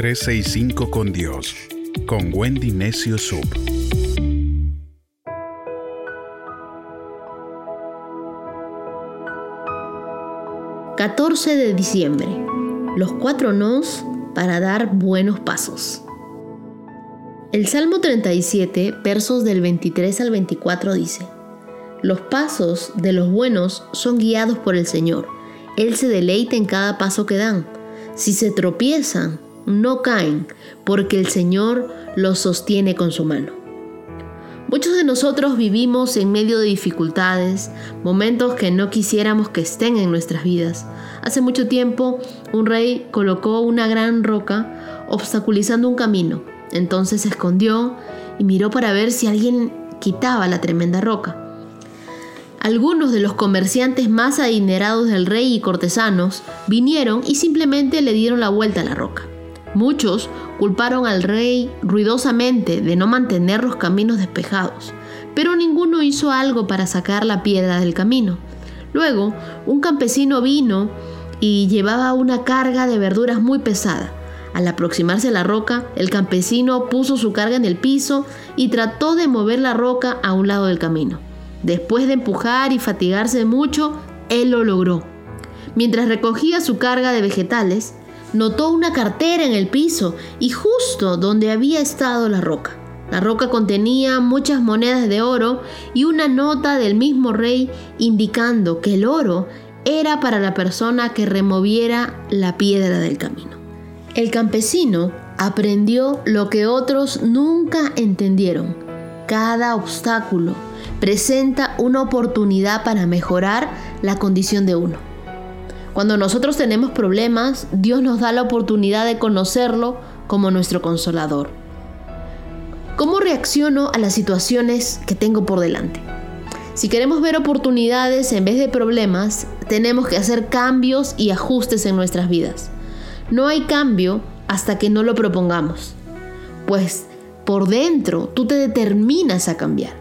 365 con Dios, con Wendy Necio Sub. ...14 de diciembre... ...los cuatro nos para dar buenos pasos. El Salmo 37, versos del 23 al 24 dice, Los pasos de los buenos son guiados por el Señor. Él se deleita en cada paso que dan. Si se tropiezan, no caen, porque el Señor los sostiene con su mano. Muchos de nosotros vivimos en medio de dificultades, momentos que no quisiéramos que estén en nuestras vidas. Hace mucho tiempo un rey colocó una gran roca obstaculizando un camino. Entonces se escondió y miró para ver si alguien quitaba la tremenda roca. Algunos de los comerciantes más adinerados del rey y cortesanos vinieron y simplemente le dieron la vuelta a la roca. Muchos culparon al rey ruidosamente de no mantener los caminos despejados, pero ninguno hizo algo para sacar la piedra del camino. Luego, un campesino vino y llevaba una carga de verduras muy pesada. Al aproximarse a la roca, el campesino puso su carga en el piso y trató de mover la roca a un lado del camino. Después de empujar y fatigarse mucho, él lo logró. Mientras recogía su carga de vegetales, notó una cartera en el piso y justo donde había estado la roca. La roca contenía muchas monedas de oro y una nota del mismo rey indicando que el oro era para la persona que removiera la piedra del camino. El campesino aprendió lo que otros nunca entendieron. Cada obstáculo presenta una oportunidad para mejorar la condición de uno. Cuando nosotros tenemos problemas, Dios nos da la oportunidad de conocerlo como nuestro consolador. ¿Cómo reacciono a las situaciones que tengo por delante? Si queremos ver oportunidades en vez de problemas, tenemos que hacer cambios y ajustes en nuestras vidas. No hay cambio hasta que no lo propongamos, pues por dentro tú te determinas a cambiar,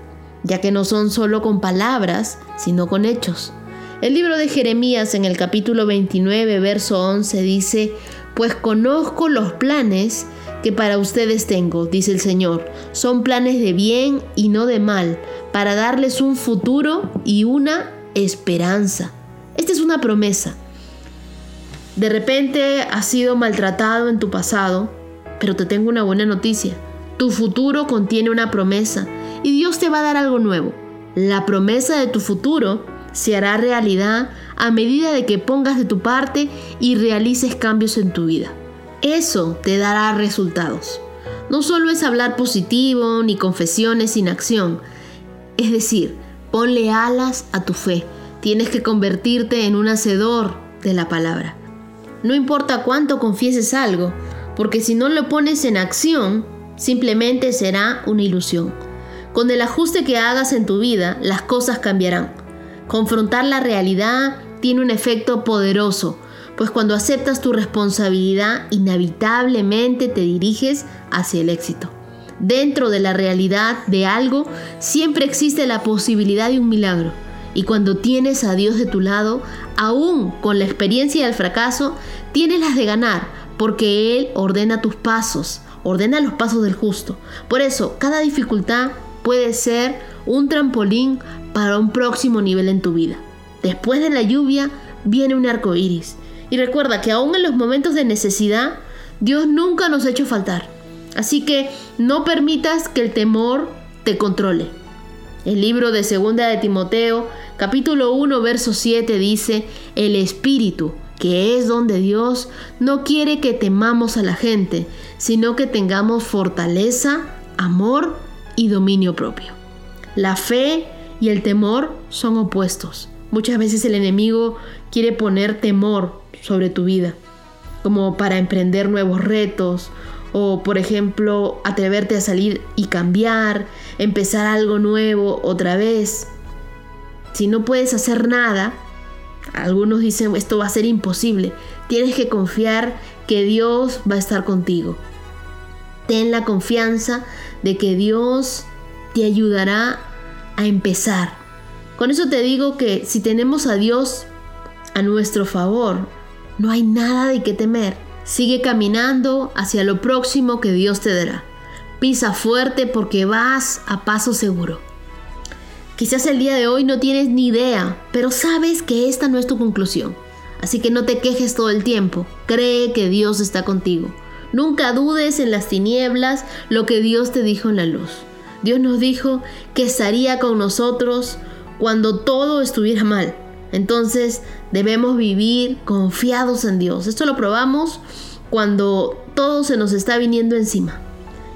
ya que no son solo con palabras, sino con hechos. El libro de Jeremías en el capítulo 29, verso 11 dice, Pues conozco los planes que para ustedes tengo, dice el Señor. Son planes de bien y no de mal, para darles un futuro y una esperanza. Esta es una promesa. De repente has sido maltratado en tu pasado, pero te tengo una buena noticia. Tu futuro contiene una promesa y Dios te va a dar algo nuevo. La promesa de tu futuro se hará realidad a medida de que pongas de tu parte y realices cambios en tu vida. Eso te dará resultados. No solo es hablar positivo ni confesiones sin acción. Es decir, ponle alas a tu fe. Tienes que convertirte en un hacedor de la palabra. No importa cuánto confieses algo, porque si no lo pones en acción, simplemente será una ilusión. Con el ajuste que hagas en tu vida, las cosas cambiarán. Confrontar la realidad tiene un efecto poderoso, pues cuando aceptas tu responsabilidad, inevitablemente te diriges hacia el éxito. Dentro de la realidad de algo, siempre existe la posibilidad de un milagro. Y cuando tienes a Dios de tu lado, aún con la experiencia del fracaso, tienes las de ganar, porque Él ordena tus pasos, ordena los pasos del justo. Por eso, cada dificultad puede ser un trampolín para un próximo nivel en tu vida. Después de la lluvia viene un arco iris. Y recuerda que aún en los momentos de necesidad, Dios nunca nos ha hecho faltar. Así que no permitas que el temor te controle. El libro de Segunda de Timoteo, capítulo 1, verso 7 dice, el Espíritu, que es donde Dios no quiere que temamos a la gente, sino que tengamos fortaleza, amor y dominio propio. La fe y el temor son opuestos. Muchas veces el enemigo quiere poner temor sobre tu vida, como para emprender nuevos retos o, por ejemplo, atreverte a salir y cambiar, empezar algo nuevo otra vez. Si no puedes hacer nada, algunos dicen esto va a ser imposible. Tienes que confiar que Dios va a estar contigo. Ten la confianza de que Dios te ayudará a empezar. Con eso te digo que si tenemos a Dios a nuestro favor, no hay nada de qué temer. Sigue caminando hacia lo próximo que Dios te dará. Pisa fuerte porque vas a paso seguro. Quizás el día de hoy no tienes ni idea, pero sabes que esta no es tu conclusión. Así que no te quejes todo el tiempo. Cree que Dios está contigo. Nunca dudes en las tinieblas lo que Dios te dijo en la luz. Dios nos dijo que estaría con nosotros cuando todo estuviera mal. Entonces debemos vivir confiados en Dios. Esto lo probamos cuando todo se nos está viniendo encima.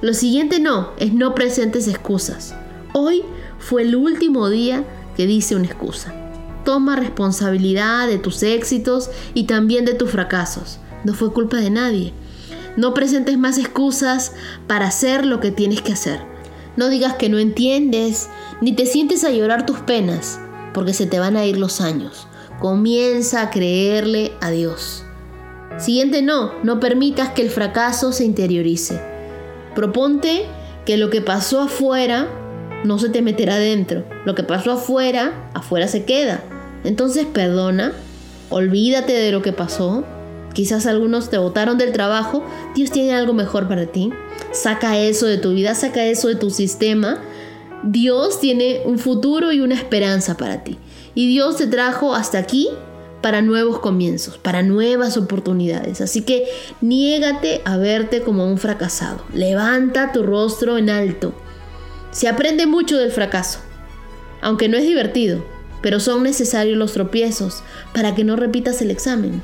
Lo siguiente no, es no presentes excusas. Hoy fue el último día que dice una excusa. Toma responsabilidad de tus éxitos y también de tus fracasos. No fue culpa de nadie. No presentes más excusas para hacer lo que tienes que hacer. No digas que no entiendes, ni te sientes a llorar tus penas porque se te van a ir los años. Comienza a creerle a Dios. Siguiente no, no permitas que el fracaso se interiorice. Proponte que lo que pasó afuera no se te meterá dentro. Lo que pasó afuera, afuera se queda. Entonces perdona, olvídate de lo que pasó. Quizás algunos te botaron del trabajo. Dios tiene algo mejor para ti. Saca eso de tu vida, saca eso de tu sistema Dios tiene un futuro y una esperanza para ti. Y Dios te trajo hasta aquí para nuevos comienzos, para nuevas oportunidades. Así que niégate a verte como un fracasado. Levanta tu rostro en alto. Se aprende mucho del fracaso, aunque no es divertido, pero son necesarios los tropiezos para que no repitas el examen.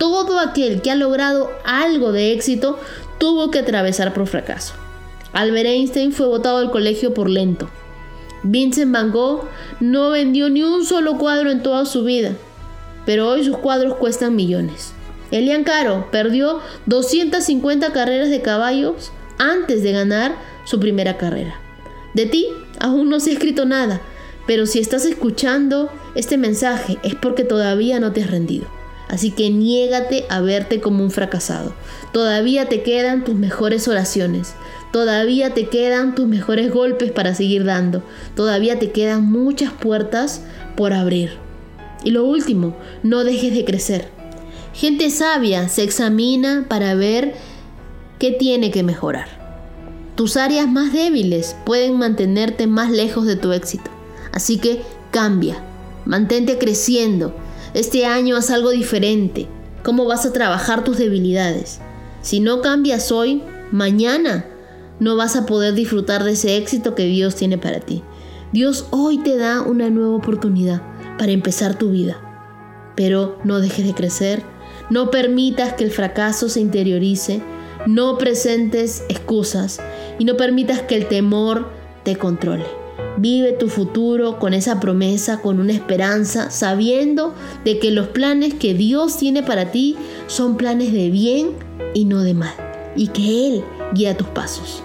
Todo aquel que ha logrado algo de éxito tuvo que atravesar por fracaso. Albert Einstein fue votado del colegio por lento. Vincent Van Gogh no vendió ni un solo cuadro en toda su vida, pero hoy sus cuadros cuestan millones. Elian Caro perdió 250 carreras de caballos antes de ganar su primera carrera. De ti aún no se ha escrito nada, pero si estás escuchando este mensaje es porque todavía no te has rendido. Así que niégate a verte como un fracasado. Todavía te quedan tus mejores oraciones. Todavía te quedan tus mejores golpes para seguir dando. Todavía te quedan muchas puertas por abrir. Y lo último, no dejes de crecer. Gente sabia se examina para ver qué tiene que mejorar. Tus áreas más débiles pueden mantenerte más lejos de tu éxito. Así que cambia, mantente creciendo. Este año haz algo diferente. ¿Cómo vas a trabajar tus debilidades? Si no cambias hoy, mañana no vas a poder disfrutar de ese éxito que Dios tiene para ti. Dios hoy te da una nueva oportunidad para empezar tu vida. Pero no dejes de crecer, no permitas que el fracaso se interiorice, no presentes excusas y no permitas que el temor te controle. Vive tu futuro con esa promesa, con una esperanza, sabiendo de que los planes que Dios tiene para ti son planes de bien y no de mal, y que Él guía tus pasos.